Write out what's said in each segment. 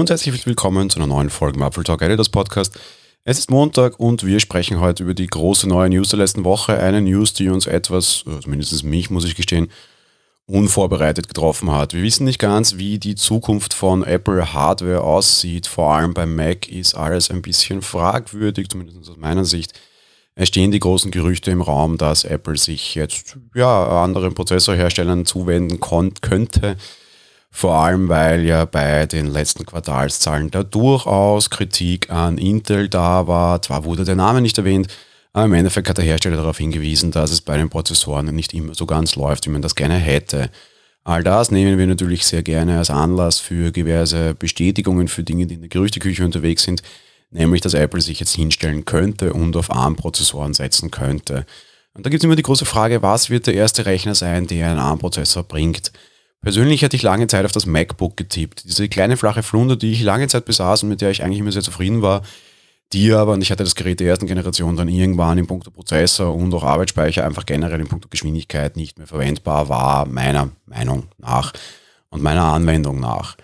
und herzlich willkommen zu einer neuen Folge im Apple Talk Editors Podcast. Es ist Montag und wir sprechen heute über die große neue News der letzten Woche. Eine News, die uns etwas, äh, zumindest mich, muss ich gestehen, unvorbereitet getroffen hat. Wir wissen nicht ganz, wie die Zukunft von Apple Hardware aussieht. Vor allem beim Mac ist alles ein bisschen fragwürdig, zumindest aus meiner Sicht. Es stehen die großen Gerüchte im Raum, dass Apple sich jetzt ja, anderen Prozessorherstellern zuwenden könnte vor allem, weil ja bei den letzten Quartalszahlen da durchaus Kritik an Intel da war. Zwar wurde der Name nicht erwähnt, aber im Endeffekt hat der Hersteller darauf hingewiesen, dass es bei den Prozessoren nicht immer so ganz läuft, wie man das gerne hätte. All das nehmen wir natürlich sehr gerne als Anlass für diverse Bestätigungen für Dinge, die in der Gerüchteküche unterwegs sind, nämlich dass Apple sich jetzt hinstellen könnte und auf ARM-Prozessoren setzen könnte. Und da gibt es immer die große Frage, was wird der erste Rechner sein, der einen ARM-Prozessor bringt? Persönlich hatte ich lange Zeit auf das MacBook getippt. Diese kleine flache Flunder, die ich lange Zeit besaß und mit der ich eigentlich immer sehr zufrieden war, die aber, und ich hatte das Gerät der ersten Generation dann irgendwann in puncto Prozessor und auch Arbeitsspeicher einfach generell in puncto Geschwindigkeit nicht mehr verwendbar war, meiner Meinung nach und meiner Anwendung nach.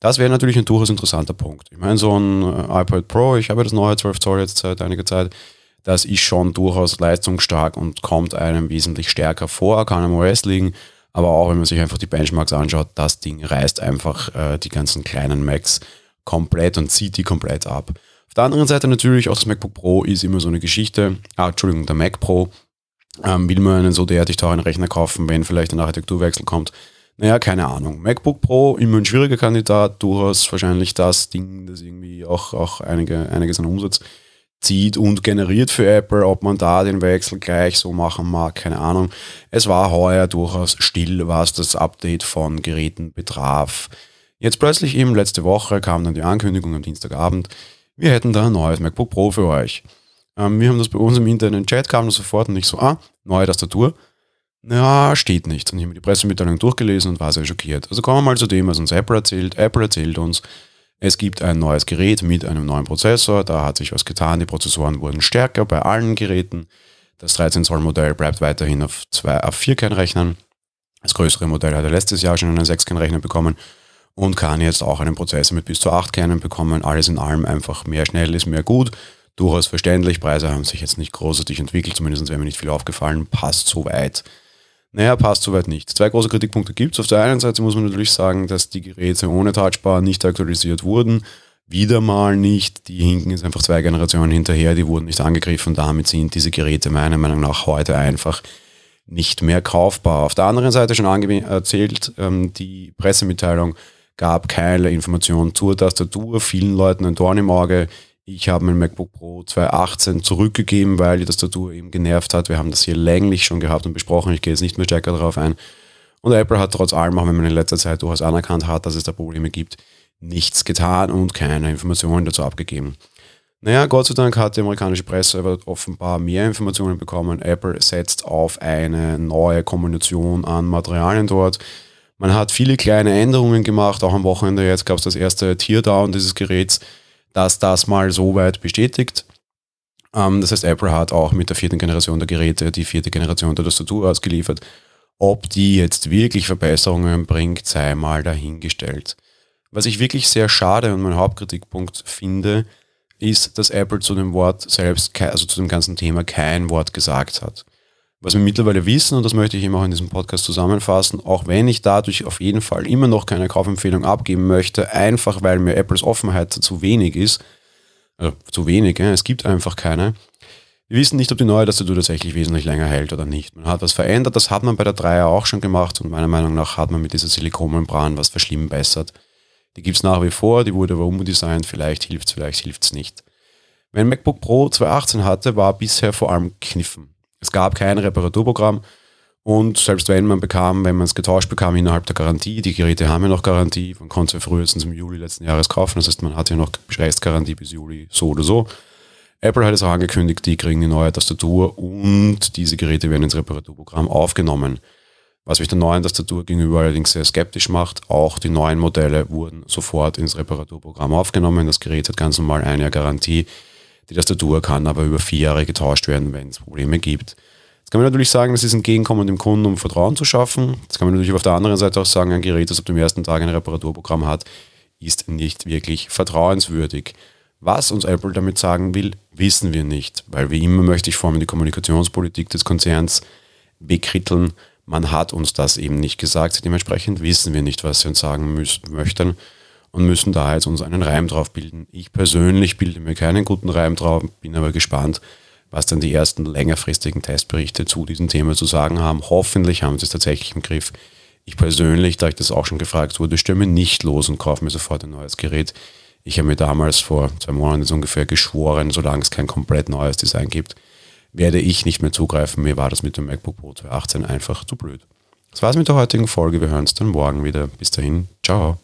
Das wäre natürlich ein durchaus interessanter Punkt. Ich meine, so ein äh, iPad Pro, ich habe das neue 12 Zoll jetzt seit einiger Zeit, das ist schon durchaus leistungsstark und kommt einem wesentlich stärker vor, kann am OS liegen, aber auch wenn man sich einfach die Benchmarks anschaut, das Ding reißt einfach äh, die ganzen kleinen Macs komplett und zieht die komplett ab. Auf der anderen Seite natürlich auch das MacBook Pro ist immer so eine Geschichte. Ah, Entschuldigung, der Mac Pro. Ähm, will man einen so derartig teuren Rechner kaufen, wenn vielleicht ein Architekturwechsel kommt? Naja, keine Ahnung. MacBook Pro, immer ein schwieriger Kandidat, durchaus wahrscheinlich das Ding, das irgendwie auch, auch einige, einiges an Umsatz zieht und generiert für Apple, ob man da den Wechsel gleich so machen mag, keine Ahnung. Es war heuer durchaus still, was das Update von Geräten betraf. Jetzt plötzlich eben letzte Woche kam dann die Ankündigung am Dienstagabend, wir hätten da ein neues MacBook Pro für euch. Ähm, wir haben das bei uns im internen Chat, kam das sofort und ich so, ah, neue Tastatur. Ja, steht nicht. Und ich habe mir die Pressemitteilung durchgelesen und war sehr schockiert. Also kommen wir mal zu dem, was uns Apple erzählt. Apple erzählt uns, es gibt ein neues Gerät mit einem neuen Prozessor, da hat sich was getan, die Prozessoren wurden stärker bei allen Geräten. Das 13 Zoll Modell bleibt weiterhin auf, zwei, auf 4 Kernrechnern. Das größere Modell hat er letztes Jahr schon einen 6 Kernrechner bekommen und kann jetzt auch einen Prozessor mit bis zu 8 Kernen bekommen. Alles in allem einfach mehr schnell ist mehr gut. Durchaus verständlich. Preise haben sich jetzt nicht großartig entwickelt, zumindest wäre mir nicht viel aufgefallen. Passt soweit. Naja, passt soweit nicht. Zwei große Kritikpunkte gibt es. Auf der einen Seite muss man natürlich sagen, dass die Geräte ohne Touchbar nicht aktualisiert wurden. Wieder mal nicht. Die hinken jetzt einfach zwei Generationen hinterher, die wurden nicht angegriffen. Damit sind diese Geräte meiner Meinung nach heute einfach nicht mehr kaufbar. Auf der anderen Seite schon erzählt, ähm, die Pressemitteilung gab keine Informationen zur Tastatur. Vielen Leuten ein Dorn im Auge. Ich habe mein MacBook Pro 2018 zurückgegeben, weil die Tastatur eben genervt hat. Wir haben das hier länglich schon gehabt und besprochen. Ich gehe jetzt nicht mehr stärker darauf ein. Und Apple hat trotz allem, auch wenn man in letzter Zeit durchaus anerkannt hat, dass es da Probleme gibt, nichts getan und keine Informationen dazu abgegeben. Naja, Gott sei Dank hat die amerikanische Presse aber offenbar mehr Informationen bekommen. Apple setzt auf eine neue Kombination an Materialien dort. Man hat viele kleine Änderungen gemacht, auch am Wochenende jetzt gab es das erste Teardown dieses Geräts dass das mal so weit bestätigt. Ähm, das heißt, Apple hat auch mit der vierten Generation der Geräte die vierte Generation der Tastatur ausgeliefert. Ob die jetzt wirklich Verbesserungen bringt, sei mal dahingestellt. Was ich wirklich sehr schade und mein Hauptkritikpunkt finde, ist, dass Apple zu dem Wort selbst, also zu dem ganzen Thema kein Wort gesagt hat. Was wir mittlerweile wissen, und das möchte ich eben auch in diesem Podcast zusammenfassen, auch wenn ich dadurch auf jeden Fall immer noch keine Kaufempfehlung abgeben möchte, einfach weil mir Apples Offenheit zu wenig ist, also zu wenig, es gibt einfach keine. Wir wissen nicht, ob die neue Tastatur tatsächlich wesentlich länger hält oder nicht. Man hat was verändert, das hat man bei der 3er auch schon gemacht und meiner Meinung nach hat man mit dieser Silikonmembran was verschlimmbessert. Die gibt es nach wie vor, die wurde aber umdesignt, vielleicht hilft es, vielleicht hilft es nicht. Wenn MacBook Pro 2018 hatte, war bisher vor allem Kniffen. Es gab kein Reparaturprogramm und selbst wenn man bekam, wenn man es getauscht bekam innerhalb der Garantie, die Geräte haben ja noch Garantie, man konnte sie frühestens im Juli letzten Jahres kaufen, das heißt man hat ja noch Restgarantie bis Juli so oder so. Apple hat es auch angekündigt, die kriegen die neue Tastatur und diese Geräte werden ins Reparaturprogramm aufgenommen. Was mich der neuen Tastatur gegenüber allerdings sehr skeptisch macht, auch die neuen Modelle wurden sofort ins Reparaturprogramm aufgenommen. Das Gerät hat ganz normal ein Jahr Garantie. Die Tastatur kann aber über vier Jahre getauscht werden, wenn es Probleme gibt. Jetzt kann man natürlich sagen, das ist entgegenkommend dem Kunden, um Vertrauen zu schaffen. Jetzt kann man natürlich auf der anderen Seite auch sagen, ein Gerät, das ab dem ersten Tag ein Reparaturprogramm hat, ist nicht wirklich vertrauenswürdig. Was uns Apple damit sagen will, wissen wir nicht, weil wie immer möchte ich vor allem die Kommunikationspolitik des Konzerns bekritteln. Man hat uns das eben nicht gesagt. Dementsprechend wissen wir nicht, was sie uns sagen müssen, möchten und müssen da jetzt uns einen Reim drauf bilden. Ich persönlich bilde mir keinen guten Reim drauf, bin aber gespannt, was dann die ersten längerfristigen Testberichte zu diesem Thema zu sagen haben. Hoffentlich haben sie es tatsächlich im Griff. Ich persönlich, da ich das auch schon gefragt wurde, stimme nicht los und kaufe mir sofort ein neues Gerät. Ich habe mir damals vor zwei Monaten ungefähr geschworen, solange es kein komplett neues Design gibt, werde ich nicht mehr zugreifen. Mir war das mit dem MacBook Pro 2018 einfach zu blöd. Das war's mit der heutigen Folge. Wir hören uns dann morgen wieder. Bis dahin, ciao.